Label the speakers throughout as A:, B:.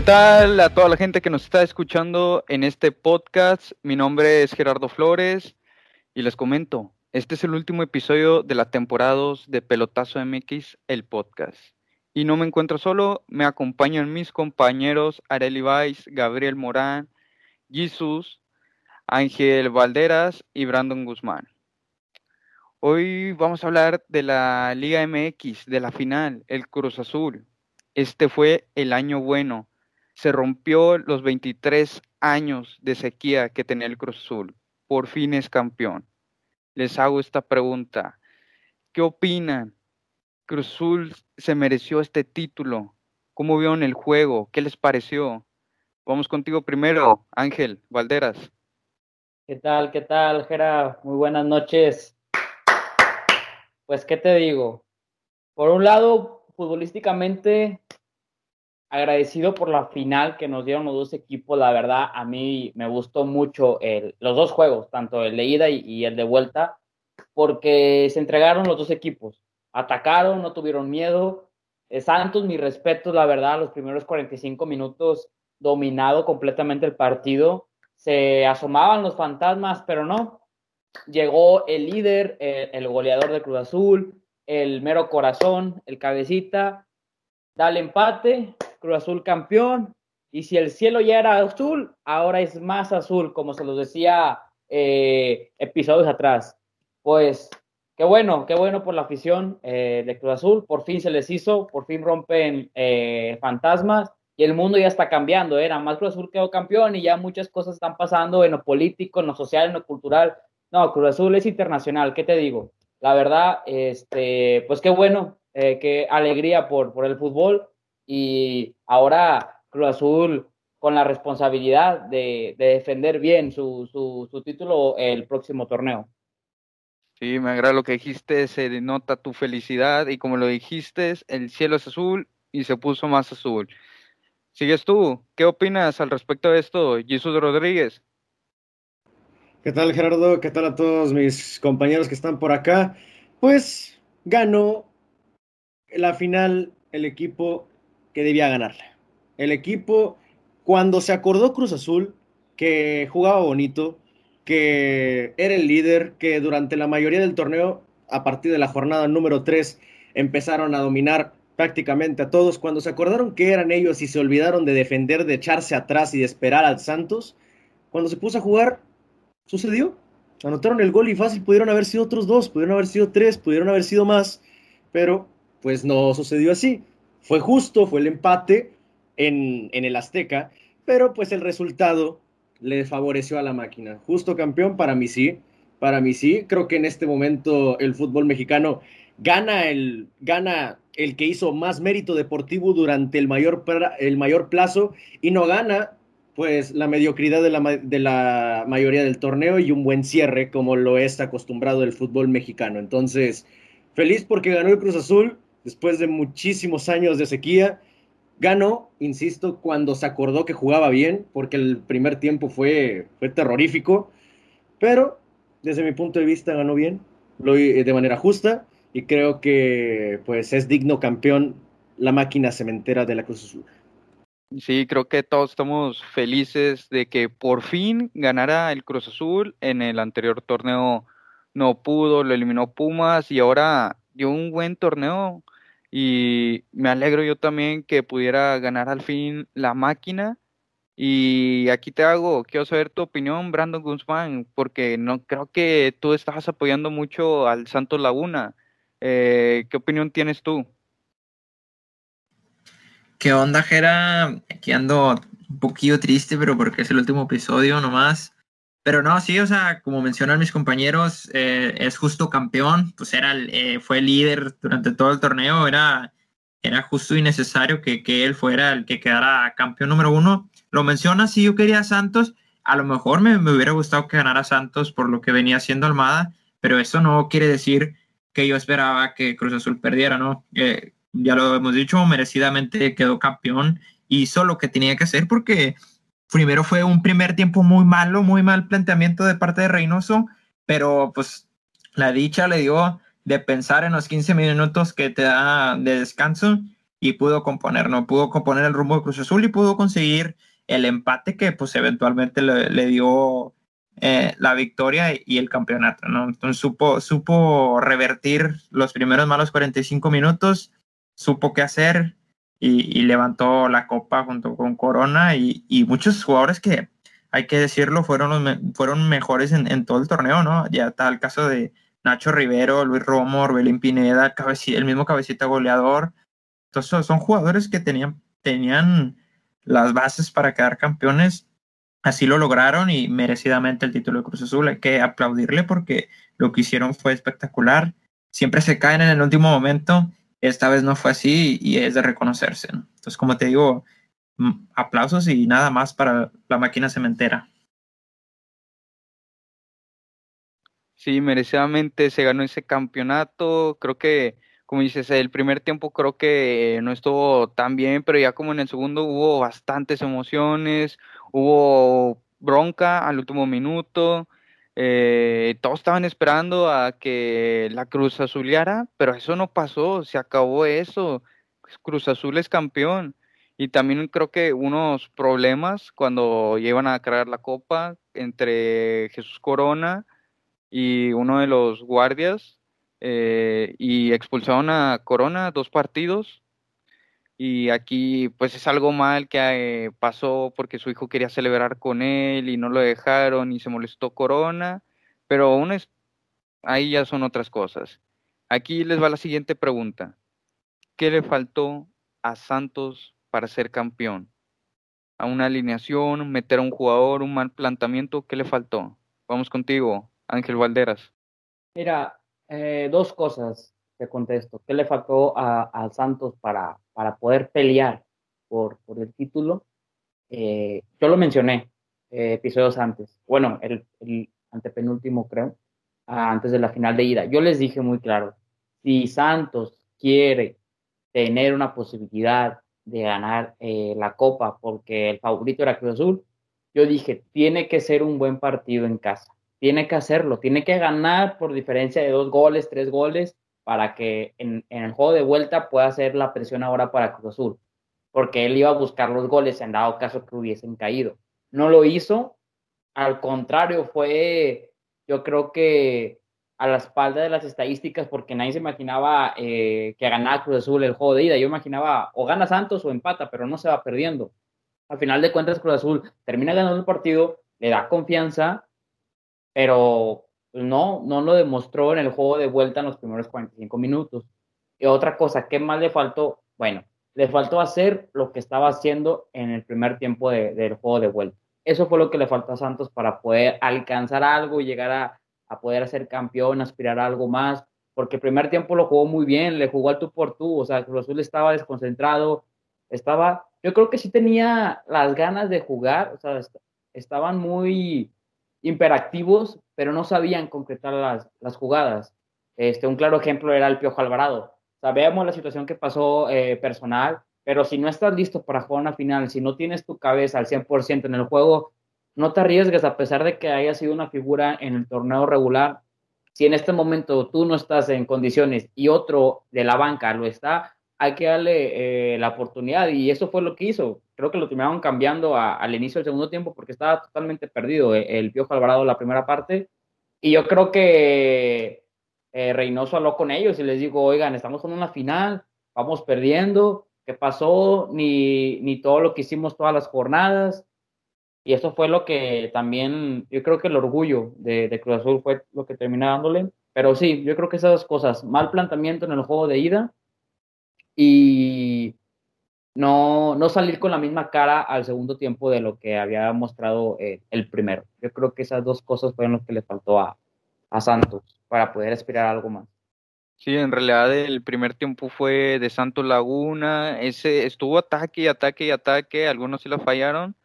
A: ¿Qué tal a toda la gente que nos está escuchando en este podcast? Mi nombre es Gerardo Flores y les comento, este es el último episodio de la temporada 2 de Pelotazo MX, el podcast. Y no me encuentro solo, me acompañan mis compañeros Areli Weiss, Gabriel Morán, Jesus, Ángel Valderas y Brandon Guzmán. Hoy vamos a hablar de la Liga MX, de la final, el Cruz Azul. Este fue el año bueno se rompió los 23 años de sequía que tenía el Cruz. Por fin es campeón. Les hago esta pregunta. ¿Qué opinan? ¿Cruz se mereció este título? ¿Cómo vieron el juego? ¿Qué les pareció? Vamos contigo primero, Ángel Valderas.
B: ¿Qué tal? ¿Qué tal, Gera? Muy buenas noches. Pues, ¿qué te digo? Por un lado, futbolísticamente, agradecido por la final que nos dieron los dos equipos. La verdad, a mí me gustó mucho los dos juegos, tanto el de ida y, el de vuelta, porque se entregaron los dos equipos. Atacaron, no tuvieron miedo. Eh, Santos, mi respeto, la verdad, los primeros 45 minutos dominado completamente el partido. Se asomaban los fantasmas, pero no. Llegó el líder, el, el goleador de Cruz Azul, el mero corazón, el cabecita, da el empate, Cruz Azul campeón, y si el cielo ya era azul, ahora es más azul, como se los decía eh, episodios atrás. Pues qué bueno, qué bueno por la afición eh, de Cruz Azul, por fin se les hizo, por fin rompen eh, fantasmas y el mundo ya está cambiando, era más Cruz Azul quedó campeón y ya muchas cosas están pasando en lo político, en lo social, en lo cultural. No, Cruz Azul es internacional, ¿qué te digo? La verdad, este, pues qué bueno, qué alegría por, por el fútbol y ahora Cruz Azul con la responsabilidad de, defender bien su, su, título el próximo torneo.
A: Sí, me agrada lo que dijiste, se denota tu felicidad y como lo dijiste, el cielo es azul y se puso más azul. Sigues tú, ¿qué opinas al respecto de esto, Jesús Rodríguez?
C: ¿Qué tal Gerardo? ¿Qué tal a todos mis compañeros que están por acá? Pues ganó la final el equipo que debía ganarle. El equipo, cuando se acordó Cruz Azul, que jugaba bonito, que era el líder, que durante la mayoría del torneo, a partir de la jornada número 3, empezaron a dominar prácticamente a todos. Cuando se acordaron que eran ellos y se olvidaron de defender, de echarse atrás y de esperar al Santos, cuando se puso a jugar, sucedió. Anotaron el gol y fácil pudieron haber sido otros dos, pudieron haber sido tres, pudieron haber sido más, pero pues no sucedió así. Fue justo, fue el empate en, el Azteca, pero pues el resultado le favoreció a la máquina. Justo campeón, para mí sí, para mí sí. Creo que en este momento el fútbol mexicano gana el, gana el que hizo más mérito deportivo durante el mayor, el mayor plazo y no gana pues la mediocridad de la, de la mayoría del torneo y un buen cierre como lo es acostumbrado el fútbol mexicano. Entonces, feliz porque ganó el Cruz Azul, después de muchísimos años de sequía. Ganó, insisto, cuando se acordó que jugaba bien, porque el primer tiempo fue, fue terrorífico, pero desde mi punto de vista ganó bien, lo, de manera justa, y creo que pues es digno campeón la máquina cementera de la Cruz Azul.
A: Sí, creo que todos estamos felices de que por fin ganara el Cruz Azul. En el anterior torneo no pudo, lo eliminó Pumas y ahora dio un buen torneo y me alegro yo también que pudiera ganar al fin la máquina. Y aquí te hago, quiero saber tu opinión, Brandon Guzmán, porque no creo que tú estabas apoyando mucho al Santos Laguna. Eh, ¿Qué opinión tienes tú?
D: ¿Qué onda, Jera? Aquí ando un poquillo triste, pero porque es el último episodio nomás. Pero no, sí, o sea, como mencionan mis compañeros, eh, es justo campeón, pues era eh, fue líder durante todo el torneo, era, era justo y necesario que, que, él fuera el que quedara campeón número uno. Lo menciona, si yo quería a Santos, a lo mejor me, me, hubiera gustado que ganara Santos por lo que venía haciendo Almada, pero eso no quiere decir que yo esperaba que Cruz Azul perdiera, ¿no? Eh, ya lo hemos dicho, merecidamente quedó campeón, hizo lo que tenía que hacer porque primero fue un primer tiempo muy malo, muy mal planteamiento de parte de Reynoso, pero pues la dicha le dio de pensar en los 15 minutos que te da de descanso y pudo componer, ¿no? Pudo componer el rumbo de Cruz Azul y pudo conseguir el empate que pues eventualmente le, dio eh, la victoria y el campeonato, ¿no? Entonces supo, supo revertir los primeros malos 45 minutos, supo qué hacer y, levantó la copa junto con Corona y, muchos jugadores que, hay que decirlo, fueron, fueron mejores en, todo el torneo, ¿no? Ya está el caso de Nacho Rivero, Luis Romo, Orbelín Pineda, el mismo cabecita goleador. Entonces son jugadores que tenían, tenían las bases para quedar campeones. Así lo lograron y merecidamente el título de Cruz Azul. Hay que aplaudirle porque lo que hicieron fue espectacular. Siempre se caen en el último momento. Esta vez no fue así y es de reconocerse. Entonces, como te digo, aplausos y nada más para la máquina cementera.
A: Sí, merecidamente se ganó ese campeonato. Creo que como dices, el primer tiempo creo que no estuvo tan bien, pero ya como en el segundo hubo bastantes emociones, hubo bronca al último minuto, eh, todos estaban esperando a que la Cruz Azuliara, pero eso no pasó, se acabó eso, Cruz Azul es campeón. Y también creo que unos problemas cuando llevan a cargar la copa entre Jesús Corona y uno de los guardias, eh, y expulsaron a Corona dos partidos. Y aquí pues es algo mal que eh, pasó porque su hijo quería celebrar con él y no lo dejaron y se molestó Corona, pero aún es, ahí ya son otras cosas. Aquí les va la siguiente pregunta. ¿Qué le faltó a Santos para ser campeón? ¿A una alineación, meter a un jugador, un mal planteamiento? ¿Qué le faltó? Vamos contigo, Ángel Valderas.
B: Mira, eh, dos cosas te contesto. ¿Qué le faltó a, Santos para, para poder pelear por, por el título? Eh, yo lo mencioné eh, episodios antes. Bueno, el, el antepenúltimo, creo, antes de la final de ida. Yo les dije muy claro, si Santos quiere tener una posibilidad de ganar la copa porque el favorito era Cruz Azul, yo dije, tiene que ser un buen partido en casa tiene que hacerlo, tiene que ganar por diferencia de dos goles, tres goles, para que en, el juego de vuelta pueda hacer la presión ahora para Cruz Azul, porque él iba a buscar los goles en dado caso que hubiesen caído. No lo hizo, al contrario, fue, yo creo que a la espalda de las estadísticas, porque nadie se imaginaba eh, que ganaba Cruz Azul el juego de ida. Yo imaginaba o gana Santos o empata, pero no se va perdiendo. Al final de cuentas, Cruz Azul termina ganando el partido, le da confianza pero no, no lo demostró en el juego de vuelta en los primeros 45 minutos. Y otra cosa, ¿qué más le faltó? Bueno, le faltó hacer lo que estaba haciendo en el primer tiempo del juego de vuelta. Eso fue lo que le faltó a Santos para poder alcanzar algo y llegar a, a poder ser campeón, aspirar a algo más, porque el primer tiempo lo jugó muy bien, le jugó al tú por tú, o sea, Cruz Azul estaba desconcentrado, estaba, yo creo que sí tenía las ganas de jugar, o sea, estaban muy, imperactivos, pero no sabían concretar las, jugadas. Este, un claro ejemplo era el Piojo Alvarado. Sabemos la situación que pasó eh, personal, pero si no estás listo para jugar una final, si no tienes tu cabeza al 100% en el juego, no te arriesgues a pesar de que haya sido una figura en el torneo regular. Si en este momento tú no estás en condiciones y otro de la banca lo está, hay que darle eh, la oportunidad y eso fue lo que hizo. Creo que lo terminaron cambiando al inicio del segundo tiempo porque estaba totalmente perdido eh, el Piojo Alvarado la primera parte y yo creo que eh, Reynoso habló con ellos y les dijo, oigan, estamos con una final, vamos perdiendo, ¿qué pasó? Ni, ni todo lo que hicimos todas las jornadas. Y eso fue lo que también, yo creo que el orgullo de, de Cruz Azul fue lo que termina dándole. Pero sí, yo creo que esas dos cosas, mal planteamiento en el juego de ida y no, no salir con la misma cara al segundo tiempo de lo que había mostrado eh, el primero. Yo creo que esas dos cosas fueron lo que le faltó a, a Santos para poder aspirar algo más.
A: Sí, en realidad el primer tiempo fue de Santos Laguna, ese estuvo ataque y ataque y ataque, algunos sí lo fallaron,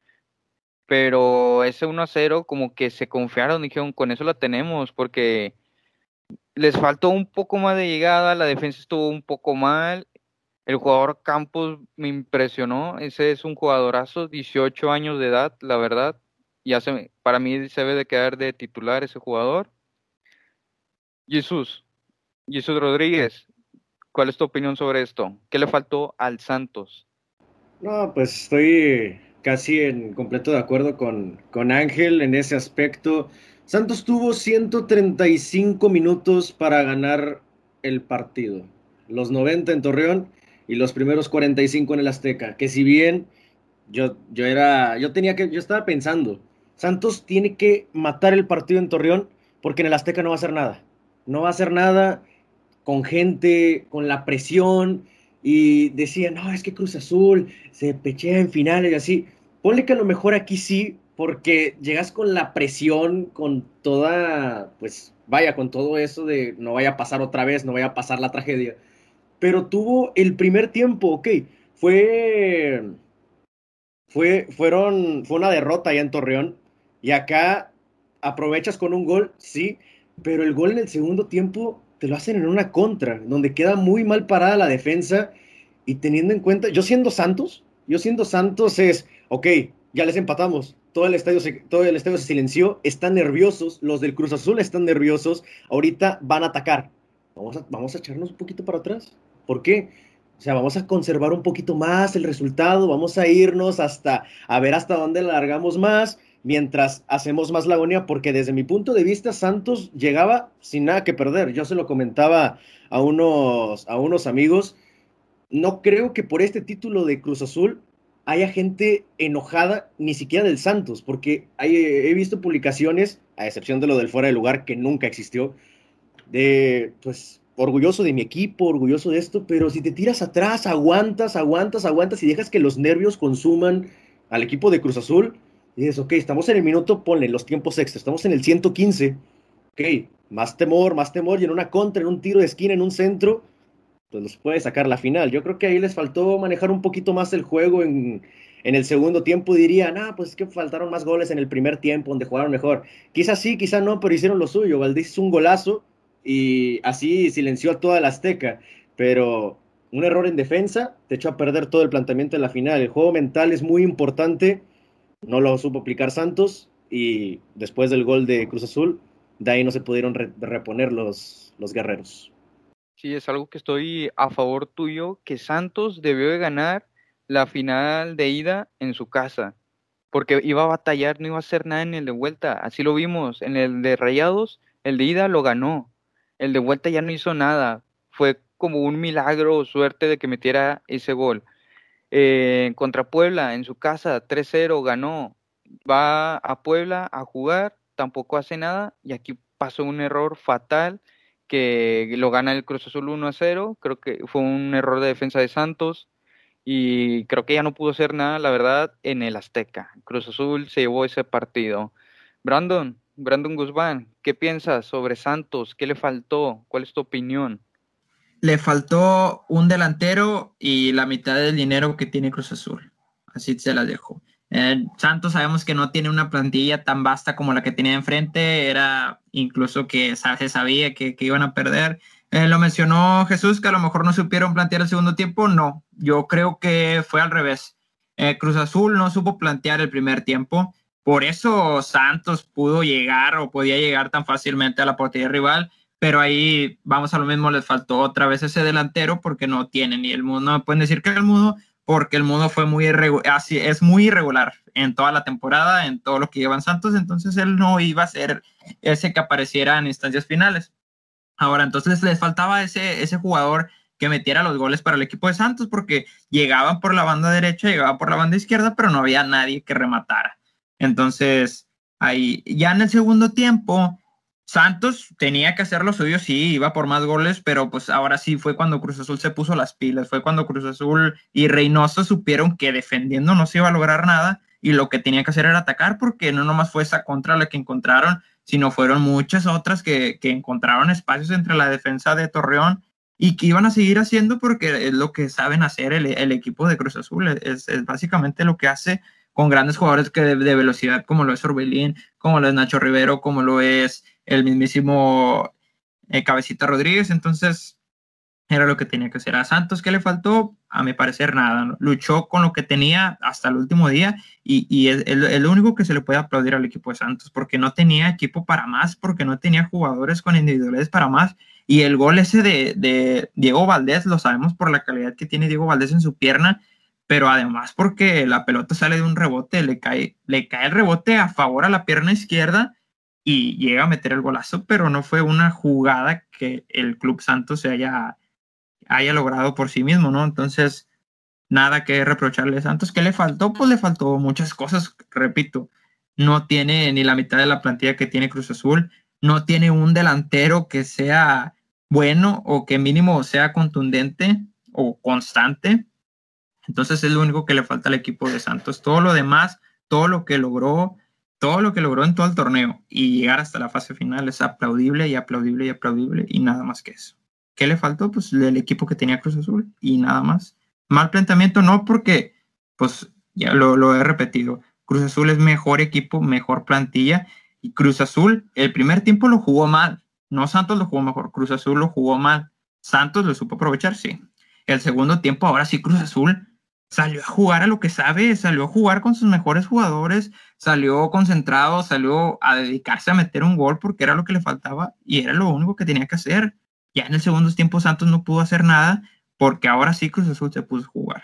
A: pero ese 1 a 0 como que se confiaron, dijeron, con eso la tenemos, porque les faltó un poco más de llegada, la defensa estuvo un poco mal el jugador Campos me impresionó. Ese es un jugadorazo, 18 años de edad, la verdad. Ya se, para mí se debe de quedar de titular ese jugador. Jesús, Jesús Rodríguez, ¿cuál es tu opinión sobre esto? ¿Qué le faltó al Santos?
C: No, pues estoy casi en completo de acuerdo con, con Ángel en ese aspecto. Santos tuvo 135 minutos para ganar el partido. Los 90 en Torreón y los primeros 45 en el Azteca. Que si bien yo, yo era, yo tenía que, yo estaba pensando, Santos tiene que matar el partido en Torreón porque en el Azteca no va a hacer nada. No va a hacer nada con gente, con la presión y decían, no, es que Cruz Azul se pechea en finales y así. Ponle que a lo mejor aquí sí, porque llegas con la presión, con toda, pues vaya, con todo eso de no vaya a pasar otra vez, no vaya a pasar la tragedia. Pero tuvo el primer tiempo, ok, fue, fue, fueron, fue una derrota allá en Torreón y acá aprovechas con un gol, sí, pero el gol en el segundo tiempo te lo hacen en una contra, donde queda muy mal parada la defensa y teniendo en cuenta, yo siendo Santos, yo siendo Santos es, ok, ya les empatamos, todo el estadio se, todo el estadio se silenció, están nerviosos, los del Cruz Azul están nerviosos, ahorita van a atacar. Vamos a, vamos a echarnos un poquito para atrás. ¿Por qué? O sea, vamos a conservar un poquito más el resultado, vamos a irnos hasta a ver hasta dónde largamos más mientras hacemos más la agonía, porque desde mi punto de vista Santos llegaba sin nada que perder. Yo se lo comentaba a unos, a unos amigos. No creo que por este título de Cruz Azul haya gente enojada, ni siquiera del Santos, porque he visto publicaciones, a excepción de lo del fuera de lugar, que nunca existió, de, pues, orgulloso de mi equipo, orgulloso de esto, pero si te tiras atrás, aguantas, aguantas, aguantas y dejas que los nervios consuman al equipo de Cruz Azul, y dices, ok, estamos en el minuto, ponle los tiempos extra, estamos en el 115, ok, más temor, más temor, y en una contra, en un tiro de esquina, en un centro, pues los puede sacar la final. Yo creo que ahí les faltó manejar un poquito más el juego en, en el segundo tiempo. Dirían, ah, pues es que faltaron más goles en el primer tiempo, donde jugaron mejor. Quizás sí, quizás no, pero hicieron lo suyo. Valdés hizo un golazo y así silenció a toda la Azteca, pero un error en defensa te echó a perder todo el planteamiento en la final. El juego mental es muy importante no lo supo aplicar Santos y después del gol de Cruz Azul, de ahí no se pudieron reponer los, los guerreros.
A: Sí, es algo que estoy a favor tuyo, que Santos debió de ganar la final de ida en su casa, porque iba a batallar, no iba a hacer nada en el de vuelta, así lo vimos, en el de Rayados, el de ida lo ganó, el de vuelta ya no hizo nada, fue como un milagro o suerte de que metiera ese gol. Eh, contra Puebla en su casa 3-0 ganó, va a Puebla a jugar, tampoco hace nada y aquí pasó un error fatal que lo gana el Cruz Azul 1-0, creo que fue un error de defensa de Santos y creo que ya no pudo hacer nada, la verdad, en el Azteca. Cruz Azul se llevó ese partido. Brandon, Brandon Guzmán, ¿qué piensas sobre Santos? ¿Qué le faltó? ¿Cuál es tu opinión?
D: le faltó un delantero y la mitad del dinero que tiene Cruz Azul. Así se la dejo. Eh, Santos sabemos que no tiene una plantilla tan vasta como la que tenía enfrente, era incluso que se sabía que, iban a perder. Eh, lo mencionó Jesús, que a lo mejor no supieron plantear el segundo tiempo. No, yo creo que fue al revés. Eh, Cruz Azul no supo plantear el primer tiempo. Por eso Santos pudo llegar o podía llegar tan fácilmente a la portería rival pero ahí vamos a lo mismo, les faltó otra vez ese delantero porque no tienen y el mundo, no pueden decir que el mundo porque el mundo fue muy así es muy irregular en toda la temporada, en todo lo que llevan Santos, entonces él no iba a ser ese que apareciera en instancias finales. Ahora, entonces les faltaba ese, ese jugador que metiera los goles para el equipo de Santos porque llegaban por la banda derecha, llegaban por la banda izquierda, pero no había nadie que rematara. Entonces, ahí ya en el segundo tiempo, Santos tenía que hacer lo suyo, sí, iba por más goles, pero pues ahora sí fue cuando Cruz Azul se puso las pilas, fue cuando Cruz Azul y Reynoso supieron que defendiendo no se iba a lograr nada y lo que tenía que hacer era atacar porque no nomás fue esa contra la que encontraron, sino fueron muchas otras que, encontraron espacios entre la defensa de Torreón y que iban a seguir haciendo porque es lo que saben hacer el, equipo de Cruz Azul, es, básicamente lo que hace con grandes jugadores que de, de velocidad como lo es Orbelín, como lo es Nacho Rivero, como lo es el mismísimo eh, Cabecita Rodríguez, entonces era lo que tenía que hacer. A Santos, ¿qué le faltó? A mi parecer, nada. Luchó con lo que tenía hasta el último día y, es, el único que se le puede aplaudir al equipo de Santos, porque no tenía equipo para más, porque no tenía jugadores con individualidades para más Y el gol ese de, Diego Valdés, lo sabemos por la calidad que tiene Diego Valdés en su pierna, pero además porque la pelota sale de un rebote, le cae, le cae el rebote a favor a la pierna izquierda y llega a meter el golazo, pero no fue una jugada que el Club Santos se haya, haya logrado por sí mismo, ¿no? Entonces, nada que reprocharle a Santos. ¿Qué le faltó? Pues le faltó muchas cosas, repito. No tiene ni la mitad de la plantilla que tiene Cruz Azul, no tiene un delantero que sea bueno o que mínimo sea contundente o constante. Entonces es lo único que le falta al equipo de Santos. Todo lo demás, todo lo que logró, todo lo que logró en todo el torneo y llegar hasta la fase final es aplaudible y aplaudible y aplaudible y nada más que eso. ¿Qué le faltó? Pues el equipo que tenía Cruz Azul y nada más. Mal planteamiento no porque, pues ya lo, lo he repetido, Cruz Azul es mejor equipo, mejor plantilla y Cruz Azul el primer tiempo lo jugó mal. No Santos lo jugó mejor, Cruz Azul lo jugó mal. Santos lo supo aprovechar, sí. El segundo tiempo, ahora sí, Cruz Azul salió a jugar a lo que sabe, salió a jugar con sus mejores jugadores, salió concentrado, salió a dedicarse a meter un gol porque era lo que le faltaba y era lo único que tenía que hacer. Ya en el segundo tiempo Santos no pudo hacer nada porque ahora sí Cruz Azul se puso a jugar.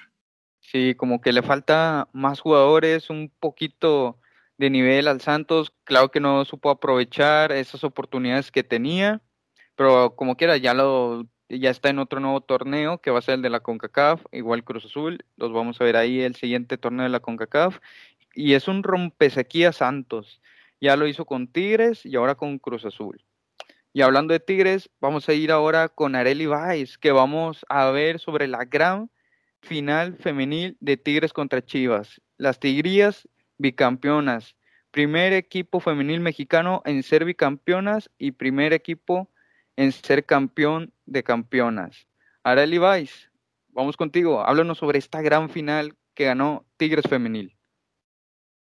A: Sí, como que le falta más jugadores, un poquito de nivel al Santos. Claro que no supo aprovechar esas oportunidades que tenía, pero como quiera, ya lo ya está en otro nuevo torneo que va a ser el de la CONCACAF, igual Cruz Azul, los vamos a ver ahí el siguiente torneo de la CONCACAF y es un rompesequía Santos. Ya lo hizo con Tigres y ahora con Cruz Azul. Y hablando de Tigres, vamos a ir ahora con Areli Valls, que vamos a ver sobre la gran final femenil de Tigres contra Chivas. Las Tigrías bicampeonas, primer equipo femenil mexicano en ser bicampeonas y primer equipo en ser campeón de campeonas. Arely Weiss, vamos contigo, háblanos sobre esta gran final que ganó Tigres Femenil.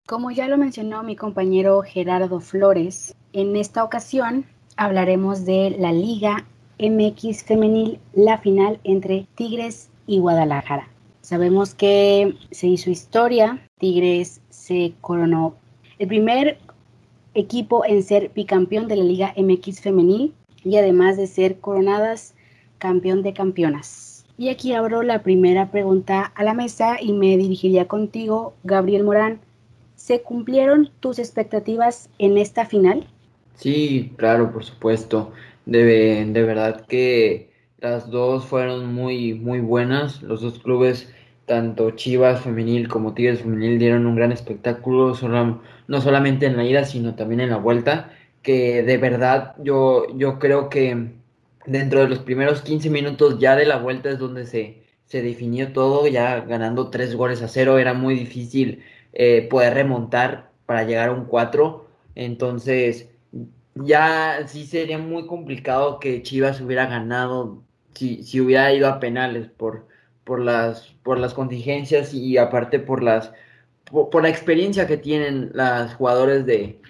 E: Como ya lo mencionó mi compañero Gerardo Flores, en esta ocasión hablaremos de la Liga MX Femenil, la final entre Tigres y Guadalajara. Sabemos que se hizo historia, Tigres se coronó el primer equipo en ser bicampeón de la Liga MX femenil y además de ser coronadas campeón de campeonas. Y aquí abro la primera pregunta a la mesa y me dirigiría contigo, Gabriel Morán. ¿Se cumplieron tus expectativas en esta final?
F: Sí, claro, por supuesto. De, de verdad que las dos fueron muy, muy buenas. Los dos clubes tanto Chivas femenil como Tigres femenil dieron un gran espectáculo, no solamente en la ida, sino también en la vuelta, que de verdad yo, yo creo que dentro de los primeros 15 minutos ya de la vuelta es donde se, se definió todo, ya ganando tres goles a cero, era muy difícil eh, poder remontar para llegar a un 4, entonces ya sí sería muy complicado que Chivas hubiera ganado si, si hubiera ido a penales por por las, por las contingencias y aparte por las por, la experiencia que tienen las jugadores de,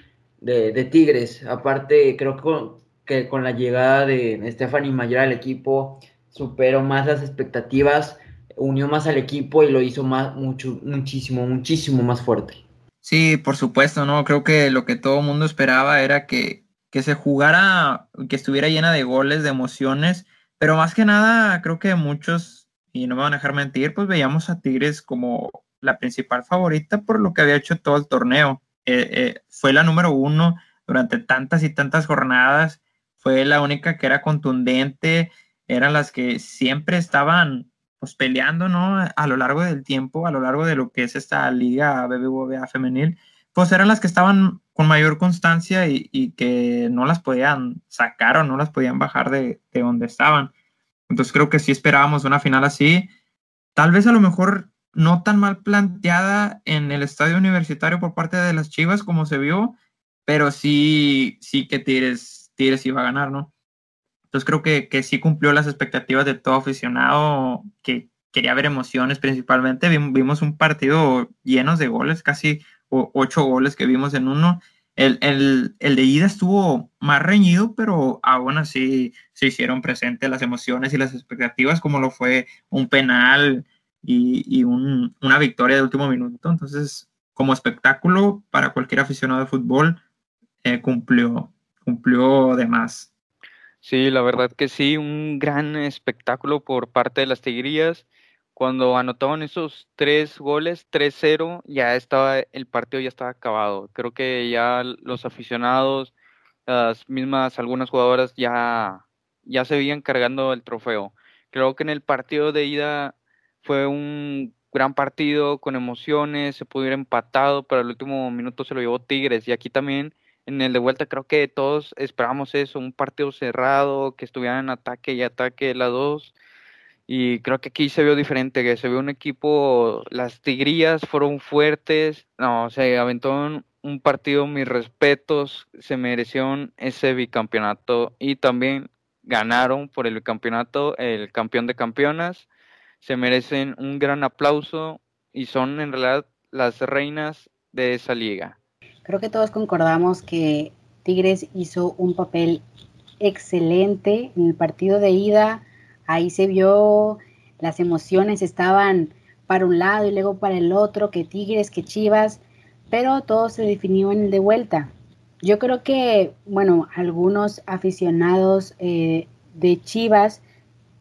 F: de, Tigres. Aparte, creo que con, la llegada de Stephanie Mayor al equipo, superó más las expectativas, unió más al equipo y lo hizo más, mucho, muchísimo, muchísimo más fuerte.
D: Sí, por supuesto, ¿no? Creo que lo que todo el mundo esperaba era que, que se jugara, que estuviera llena de goles, de emociones, pero más que nada, creo que muchos y no me van a dejar mentir, pues veíamos a Tigres como la principal favorita por lo que había hecho todo el torneo. Eh, eh, fue la número uno durante tantas y tantas jornadas, fue la única que era contundente, eran las que siempre estaban pues peleando, ¿no? A lo largo del tiempo, a lo largo de lo que es esta liga BBVA femenil, pues eran las que estaban con mayor constancia y, que no las podían sacar o no las podían bajar de, de donde estaban. Entonces creo que sí esperábamos una final así. Tal vez a lo mejor no tan mal planteada en el estadio universitario por parte de las Chivas como se vio, pero sí, sí que Tigres, Tigres iba a ganar, ¿no? Entonces creo que, que sí cumplió las expectativas de todo aficionado que quería ver emociones principalmente. Vimos un partido lleno de goles, casi ocho goles que vimos en uno el, de ida estuvo más reñido, pero aún así se hicieron presentes las emociones y las expectativas, como lo fue un penal y, una victoria de último minuto. Entonces, como espectáculo para cualquier aficionado de fútbol, eh, cumplió, cumplió de más.
A: Sí, la verdad que sí, un gran espectáculo por parte de las Tigrillas. Cuando anotaban esos tres goles, 3-0, ya estaba, el partido ya estaba acabado. Creo que ya los aficionados, las mismas algunas jugadoras ya, ya se veían cargando el trofeo. Creo que en el partido de ida fue un gran partido con emociones, se pudo ir empatado, pero al último minuto se lo llevó Tigres. Y aquí también en el de vuelta creo que todos esperamos eso, un partido cerrado, que estuvieran en ataque y ataque las dos. Y creo que aquí se vio diferente, que se vio un equipo, las tigrillas fueron fuertes, no, se aventó un, partido, mis respetos, se merecieron ese bicampeonato y también ganaron por el bicampeonato, el campeón de campeonas, se merecen un gran aplauso y son en realidad las reinas de esa liga.
E: Creo que todos concordamos que Tigres hizo un papel excelente en el partido de ida. Ahí se vio las emociones estaban para un lado y luego para el otro, que Tigres, que Chivas, pero todo se definió en el de vuelta. Yo creo que, bueno, algunos aficionados eh, de Chivas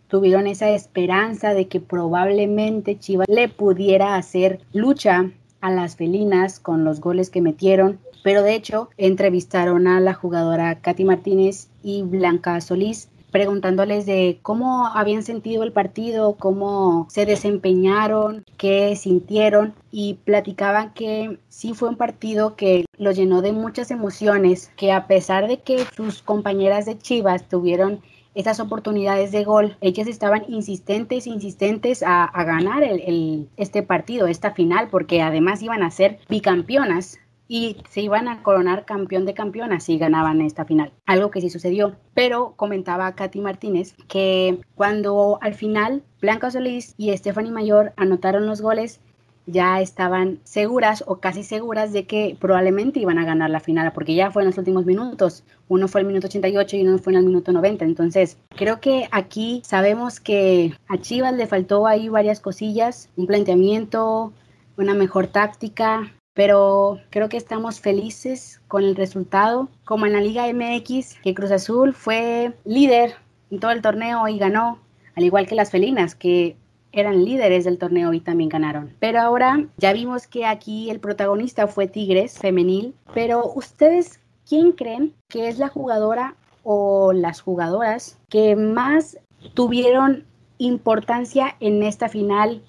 E: tuvieron esa esperanza de que probablemente Chivas le pudiera hacer lucha a las felinas con los goles que metieron, pero de hecho entrevistaron a la jugadora Katy Martínez y Blanca Solís preguntándoles de cómo habían sentido el partido, cómo se desempeñaron, qué sintieron y platicaban que sí fue un partido que los llenó de muchas emociones, que a pesar de que sus compañeras de Chivas tuvieron esas oportunidades de gol. Ellas estaban insistentes, insistentes a, ganar el, este partido, esta final, porque además iban a ser bicampeonas y se iban a coronar campeón de campeonas si ganaban esta final. Algo que sí sucedió. Pero comentaba Katy Martínez que cuando al final Blanca Solís y Stephanie Mayor anotaron los goles, ya estaban seguras o casi seguras de que probablemente iban a ganar la final, porque ya fue en los últimos minutos. Uno fue el minuto 88 y uno fue en el minuto 90. Entonces, creo que aquí sabemos que a Chivas le faltó ahí varias cosillas, un planteamiento, una mejor táctica, pero creo que estamos felices con el resultado. Como en la Liga MX, que Cruz Azul fue líder en todo el torneo y ganó, al igual que las felinas, que eran líderes del torneo y también ganaron. Pero ahora ya vimos que aquí el protagonista fue Tigres femenil, pero ustedes, ¿quién creen que es la jugadora o las jugadoras que más tuvieron importancia en esta final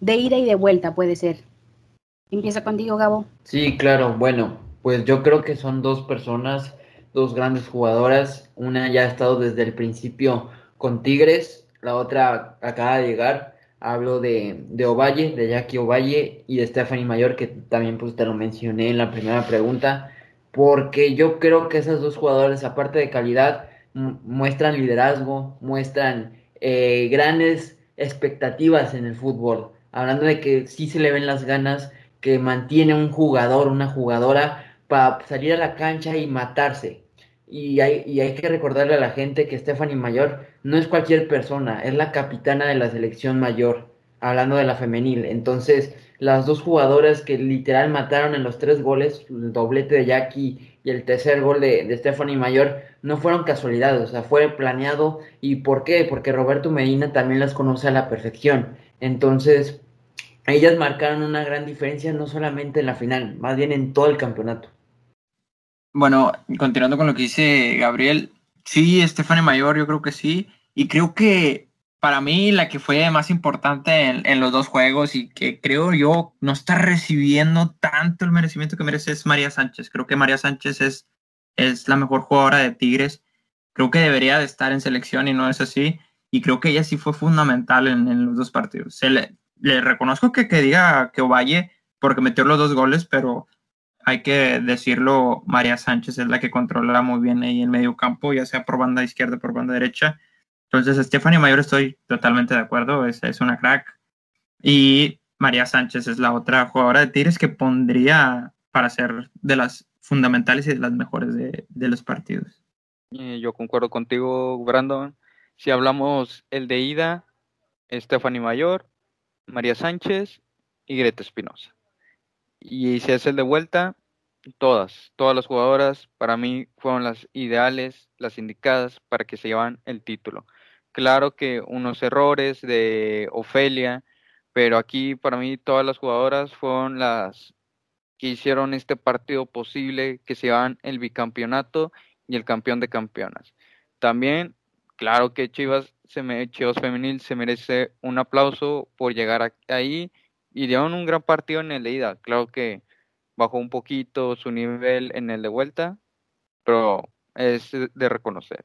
E: de ida y de vuelta, puede ser? Empieza contigo, Gabo.
F: Sí, claro, bueno, pues yo creo que son dos personas, dos grandes jugadoras. Una ya ha estado desde el principio con Tigres, la otra acaba de llegar. Hablo de, de Ovalle, de Jackie Ovalle y de Stephanie Mayor, que también pues te lo mencioné en la primera pregunta, porque yo creo que esas dos jugadores, aparte de calidad, muestran liderazgo, muestran eh, grandes expectativas en el fútbol. Hablando de que sí se le ven las ganas que mantiene un jugador, una jugadora, para salir a la cancha y matarse. Y hay, y hay que recordarle a la gente que Stephanie Mayor no es cualquier persona, es la capitana de la selección mayor, hablando de la femenil. Entonces, las dos jugadoras que literal mataron en los tres goles, el doblete de Jackie y el tercer gol de, de Stephanie Mayor, no fueron casualidades, o sea, fue planeado. ¿Y por qué? Porque Roberto Medina también las conoce a la perfección. Entonces, ellas marcaron una gran diferencia no solamente en la final, más bien en todo el campeonato.
D: Bueno, continuando con lo que dice Gabriel, sí, Estefane Mayor, yo creo que sí. Y creo que para mí la que fue más importante en, los dos juegos y que creo yo no está recibiendo tanto el merecimiento que merece es María Sánchez. Creo que María Sánchez es, es la mejor jugadora de Tigres. Creo que debería de estar en selección y no es así. Y creo que ella sí fue fundamental en, los dos partidos. Le reconozco que, que diga que Ovalle porque metió los dos goles, pero hay que decirlo, María Sánchez es la que controla muy bien ahí el medio campo, ya sea por banda izquierda o por banda derecha. Entonces, Stephanie Mayor estoy totalmente de acuerdo, es, es una crack. Y María Sánchez es la otra jugadora de Tigres que pondría para ser de las fundamentales y de las mejores de, los partidos.
A: Yo concuerdo contigo, Brandon. Si hablamos el de ida, Stephanie Mayor, María Sánchez y Greta Espinosa. Y si es el de vuelta, todas, todas las jugadoras para mí fueron las ideales, las indicadas para que se llevan el título. Claro que unos errores de Ofelia, pero aquí para mí todas las jugadoras fueron las que hicieron este partido posible, que se llevan el bicampeonato y el campeón de campeonas. También, claro que Chivas, se me, Chivas Femenil se merece un aplauso por llegar ahí y dieron un gran partido en el de ida. Claro que bajó un poquito su nivel en el de vuelta, pero es de reconocer.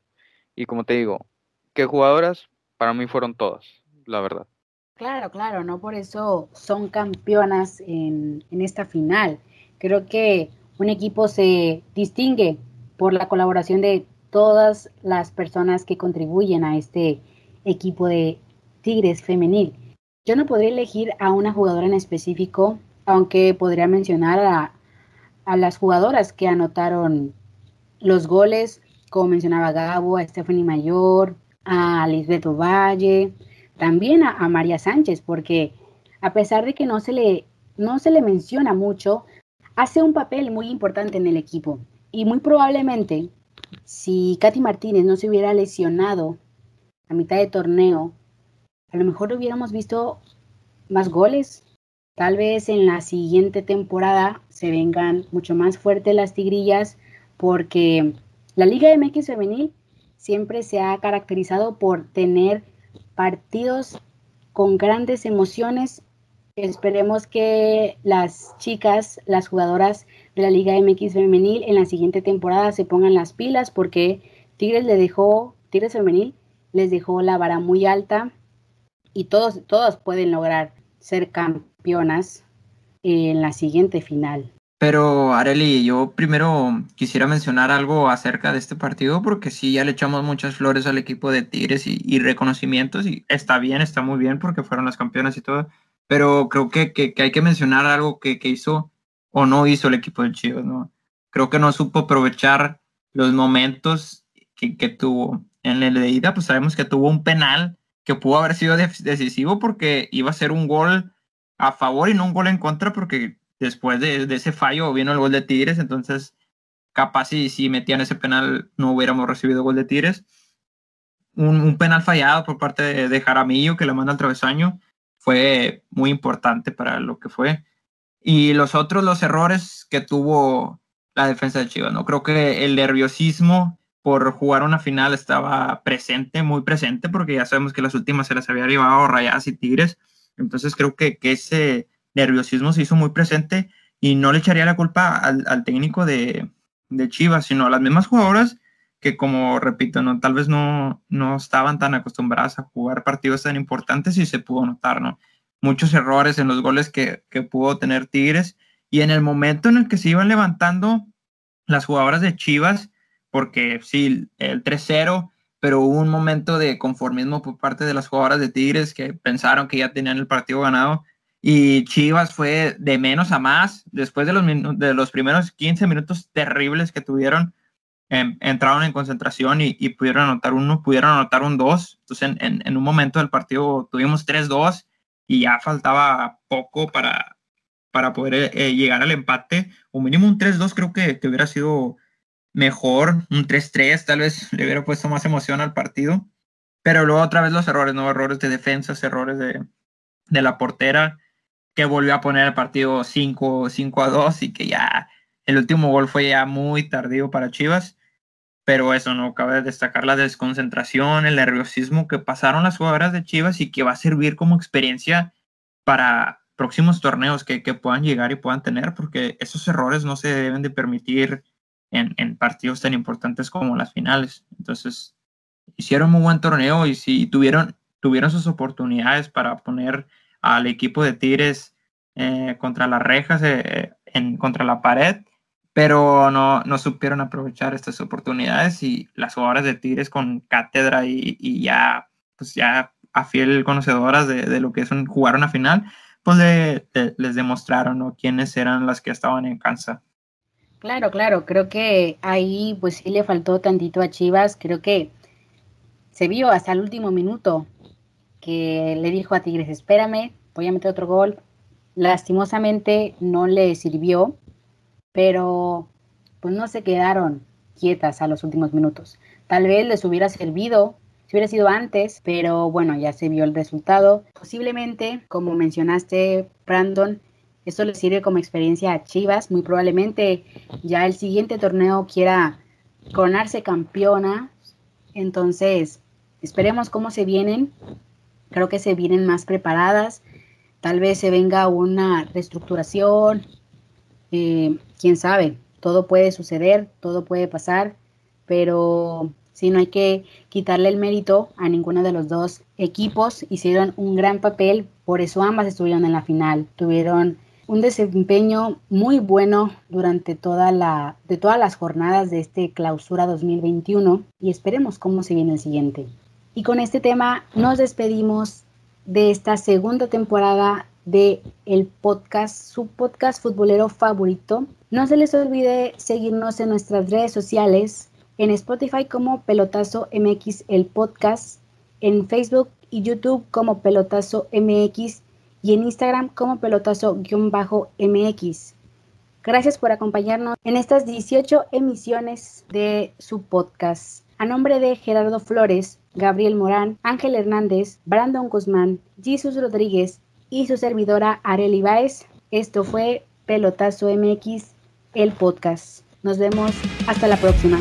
A: Y como te digo, ¿qué jugadoras? Para mí fueron todas, la verdad.
E: Claro, claro, no por eso son campeonas en, en esta final. Creo que un equipo se distingue por la colaboración de todas las personas que contribuyen a este equipo de Tigres femenil. Yo no podría elegir a una jugadora en específico aunque podría mencionar a, las jugadoras que anotaron los goles, como mencionaba Gabo, a Stephanie Mayor, a Lisbeth Valle, también a, María Sánchez, porque a pesar de que no se, le, no se le menciona mucho, hace un papel muy importante en el equipo. Y muy probablemente, si Katy Martínez no se hubiera lesionado a mitad de torneo, a lo mejor hubiéramos visto más goles, Tal vez en la siguiente temporada se vengan mucho más fuertes las tigrillas porque la Liga MX femenil siempre se ha caracterizado por tener partidos con grandes emociones. Esperemos que las chicas, las jugadoras de la Liga MX femenil en la siguiente temporada se pongan las pilas porque Tigres le dejó, Tigres femenil les dejó la vara muy alta y todos, todos pueden lograr ser campeonas en la siguiente final.
D: Pero Areli, yo primero quisiera mencionar algo acerca de este partido porque sí, ya le echamos muchas flores al equipo de Tigres y, reconocimientos y está bien, está muy bien porque fueron las campeonas y todo, pero creo que, que, hay que mencionar algo que, que, hizo o no hizo el equipo de Chivas, ¿no? Creo que no supo aprovechar los momentos que, que tuvo. En la ida, pues sabemos que tuvo un penal que pudo haber sido decisivo porque iba a ser un gol a favor y no un gol en contra porque después de, ese fallo vino el gol de Tigres, entonces capaz si, si metían ese penal no hubiéramos recibido gol de Tigres. Un, penal fallado por parte de, Jaramillo que le manda al travesaño fue muy importante para lo que fue. Y los otros, los errores que tuvo la defensa de Chivas, ¿no? Creo que el nerviosismo por jugar una final estaba presente, muy presente, porque ya sabemos que las últimas se las había llevado Rayas y Tigres. Entonces creo que, ese nerviosismo se hizo muy presente y no le echaría la culpa al, técnico de, Chivas, sino a las mismas jugadoras que como repito, no, tal vez no, no estaban tan acostumbradas a jugar partidos tan importantes y se pudo notar, ¿no? Muchos errores en los goles que, que pudo tener Tigres y en el momento en el que se iban levantando las jugadoras de Chivas, porque sí, el 3-0, pero hubo un momento de conformismo por parte de las jugadoras de Tigres que pensaron que ya tenían el partido ganado y Chivas fue de menos a más. Después de los, de los primeros 15 minutos terribles que tuvieron, em, entraron en concentración y, pudieron anotar uno, pudieron anotar un dos. Entonces, en, un momento del partido tuvimos 3-2 y ya faltaba poco para, para poder eh, llegar al empate. O mínimo un 3-2 creo que, que hubiera sido mejor, un 3-3, tal vez le hubiera puesto más emoción al partido. Pero luego otra vez los errores, ¿no? Errores de defensa, errores de, de la portera, que volvió a poner el partido 5, 5 a 2 y que ya el último gol fue ya muy tardío para Chivas. Pero eso no cabe destacar la desconcentración, el nerviosismo que pasaron las jugadoras de Chivas y que va a servir como experiencia para próximos torneos que, que puedan llegar y puedan tener, porque esos errores no se deben de permitir en, partidos tan importantes como las finales. Entonces, hicieron muy buen torneo y sí tuvieron, tuvieron sus oportunidades para poner al equipo de Tigres eh, contra las rejas, eh, en, contra la pared, pero no, no supieron aprovechar estas oportunidades y las jugadoras de Tigres con cátedra y, ya, pues ya a fiel conocedoras de, lo que es un, jugar una final, pues les demostraron ¿no? quiénes eran las que estaban en cansa.
E: Claro, claro, creo que ahí pues sí le faltó tantito a Chivas, creo que se vio hasta el último minuto que le dijo a Tigres, espérame, voy a meter otro gol. Lastimosamente no le sirvió pero pues no se quedaron quietas a los últimos minutos. Tal vez les hubiera servido si hubiera sido antes, pero bueno, ya se vio el resultado. Posiblemente, como mencionaste, Brandon, esto le sirve como experiencia a Chivas. Muy probablemente ya el siguiente torneo quiera coronarse campeona. Entonces, esperemos cómo se vienen. Creo que se vienen más preparadas. Tal vez se venga una reestructuración. Eh, quién sabe, todo puede suceder, todo puede pasar, pero si no hay que quitarle el mérito a ninguno de los dos equipos. Hicieron un gran papel, por eso ambas estuvieron en la final. Tuvieron un desempeño muy bueno durante toda la, de todas las jornadas de este clausura 2021 y esperemos cómo se viene el siguiente. Y con este tema nos despedimos de esta segunda temporada de el podcast, su podcast futbolero favorito. No se les olvide seguirnos en nuestras redes sociales, en Spotify como Pelotazo MX el podcast, en Facebook y YouTube como Pelotazo MX y en Instagram como pelotazo-mx. Gracias por acompañarnos en estas 18 emisiones de su podcast. A nombre de Gerardo Flores, Gabriel Morán, Ángel Hernández, Brandon Guzmán, Jesus Rodríguez y su servidora Arely Baez, esto fue Pelotazo MX, el podcast. Nos vemos hasta la próxima.